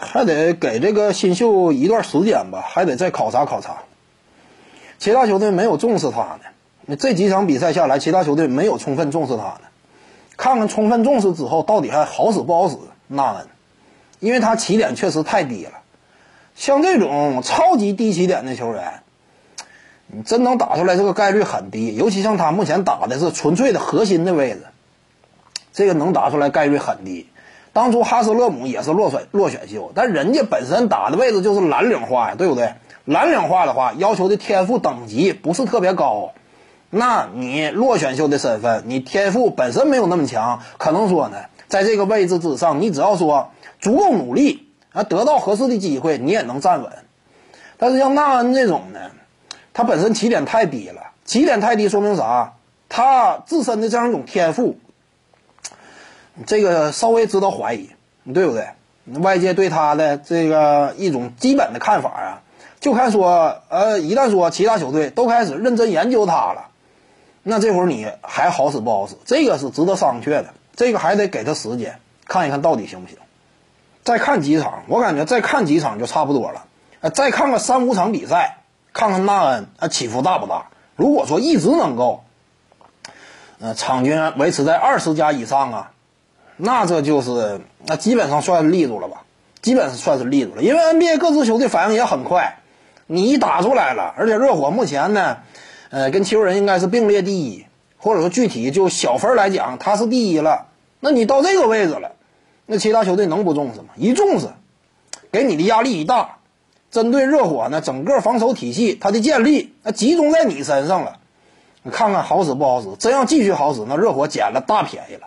还得给这个新秀一段时间吧，还得再考察考察。其他球队没有重视他呢，这几场比赛下来，其他球队没有充分重视他呢。看看充分重视之后，到底还好使不好使？纳恩，因为他起点确实太低了。像这种超级低起点的球员，你真能打出来，这个概率很低。尤其像他目前打的是纯粹的核心的位置，这个能打出来概率很低。当初哈斯勒姆也是落选落选秀，但人家本身打的位置就是蓝领化呀，对不对？蓝领化的话，要求的天赋等级不是特别高。那你落选秀的身份，你天赋本身没有那么强，可能说呢，在这个位置之上，你只要说足够努力啊，得到合适的机会，你也能站稳。但是像纳恩这种呢，他本身起点太低了，起点太低说明啥？他自身的这样一种天赋，这个稍微值得怀疑，对不对？外界对他的这个一种基本的看法啊，就看说，呃，一旦说其他球队都开始认真研究他了。那这会儿你还好使不好使？这个是值得商榷的，这个还得给他时间看一看到底行不行。再看几场，我感觉再看几场就差不多了。呃，再看个三五场比赛，看看纳恩啊起伏大不大。如果说一直能够，呃，场均维持在二十加以上啊，那这就是那基本上算是立住了吧？基本上算是立住了，因为 NBA 各支球队反应也很快，你一打出来了，而且热火目前呢。呃，跟球人应该是并列第一，或者说具体就小分来讲，他是第一了。那你到这个位置了，那其他球队能不重视吗？一重视，给你的压力一大。针对热火呢，整个防守体系它的建立，那集中在你身上了。你看看好使不好使？真要继续好使，那热火捡了大便宜了，